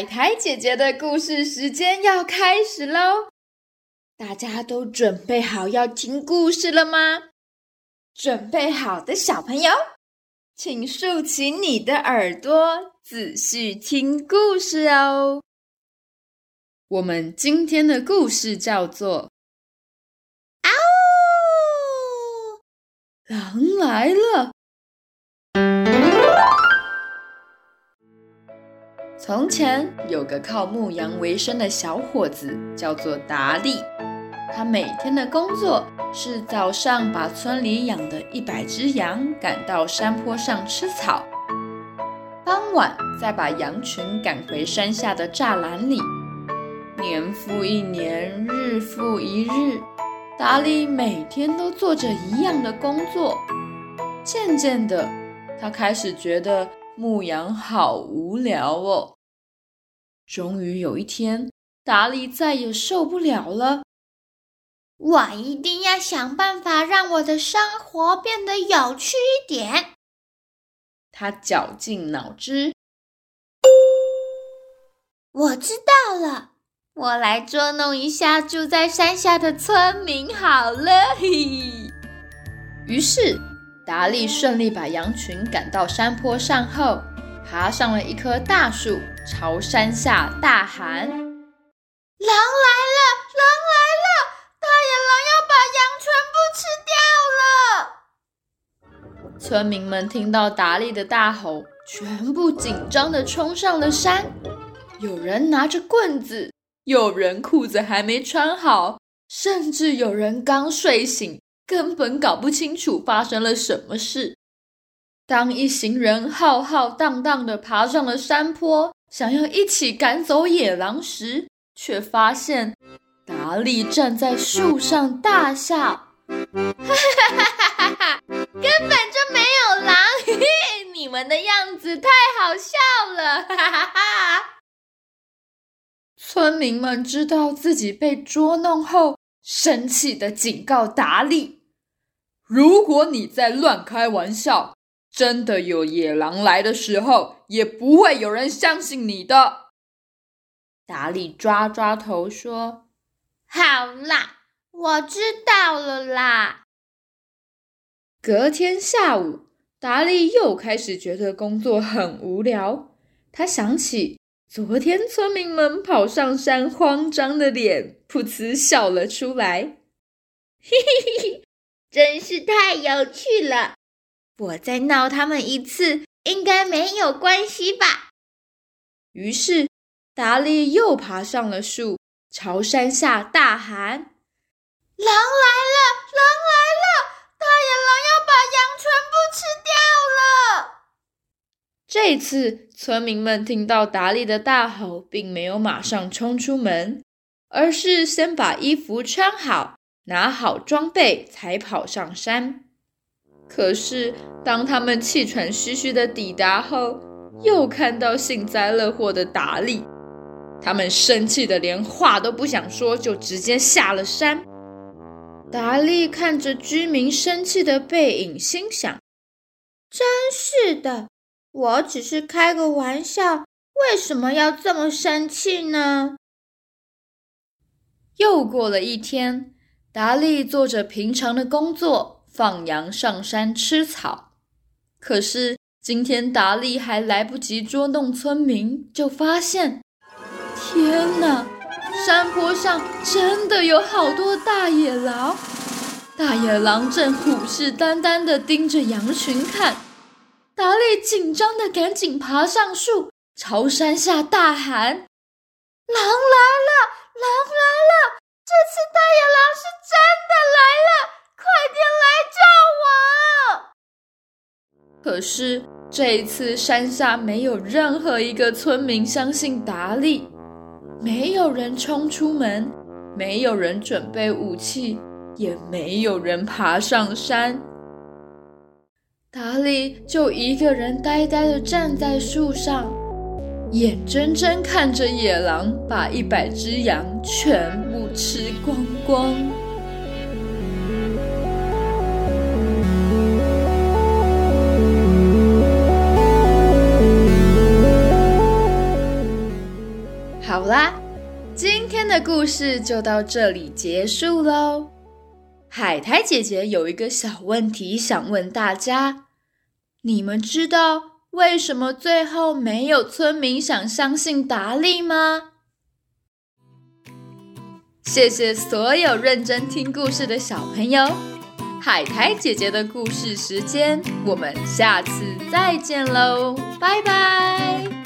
海苔姐姐的故事时间要开始喽！大家都准备好要听故事了吗？准备好的小朋友，请竖起你的耳朵，仔细听故事哦。我们今天的故事叫做《啊呜，狼来了》。从前有个靠牧羊为生的小伙子，叫做达利。他每天的工作是早上把村里养的一百只羊赶到山坡上吃草，傍晚再把羊群赶回山下的栅栏里。年复一年，日复一日，达利每天都做着一样的工作。渐渐的，他开始觉得牧羊好无聊哦。终于有一天，达利再也受不了了。我一定要想办法让我的生活变得有趣一点。他绞尽脑汁。我知道了，我来捉弄一下住在山下的村民好了。嘿，于是达利顺利把羊群赶到山坡上后。爬上了一棵大树，朝山下大喊：“狼来了！狼来了！大野狼要把羊全部吃掉了！”村民们听到达利的大吼，全部紧张的冲上了山。有人拿着棍子，有人裤子还没穿好，甚至有人刚睡醒，根本搞不清楚发生了什么事。当一行人浩浩荡荡地爬上了山坡，想要一起赶走野狼时，却发现达利站在树上大笑：“哈哈哈哈哈！根本就没有狼，嘿嘿，你们的样子太好笑了！”哈哈哈！村民们知道自己被捉弄后，生气地警告达利：“如果你再乱开玩笑。”真的有野狼来的时候，也不会有人相信你的。达利抓抓头说：“好啦，我知道了啦。”隔天下午，达利又开始觉得工作很无聊。他想起昨天村民们跑上山，慌张的脸，噗呲笑了出来。嘿嘿嘿嘿，真是太有趣了。我再闹他们一次，应该没有关系吧？于是达利又爬上了树，朝山下大喊：“狼来了！狼来了！大野狼要把羊全部吃掉了！”这次村民们听到达利的大吼，并没有马上冲出门，而是先把衣服穿好，拿好装备，才跑上山。可是，当他们气喘吁吁的抵达后，又看到幸灾乐祸的达利，他们生气的连话都不想说，就直接下了山。达利看着居民生气的背影，心想：“真是的，我只是开个玩笑，为什么要这么生气呢？”又过了一天，达利做着平常的工作。放羊上山吃草，可是今天达利还来不及捉弄村民，就发现，天哪！山坡上真的有好多大野狼，大野狼正虎视眈眈地盯着羊群看。达利紧张地赶紧爬上树，朝山下大喊：“狼来了！狼来了！这次大野狼是真的来了！”快点来救我！可是这一次，山下没有任何一个村民相信达利，没有人冲出门，没有人准备武器，也没有人爬上山。达利就一个人呆呆的站在树上，眼睁睁看着野狼把一百只羊全部吃光光。的故事就到这里结束喽。海苔姐姐有一个小问题想问大家：你们知道为什么最后没有村民想相信达利吗？谢谢所有认真听故事的小朋友。海苔姐姐的故事时间，我们下次再见喽，拜拜。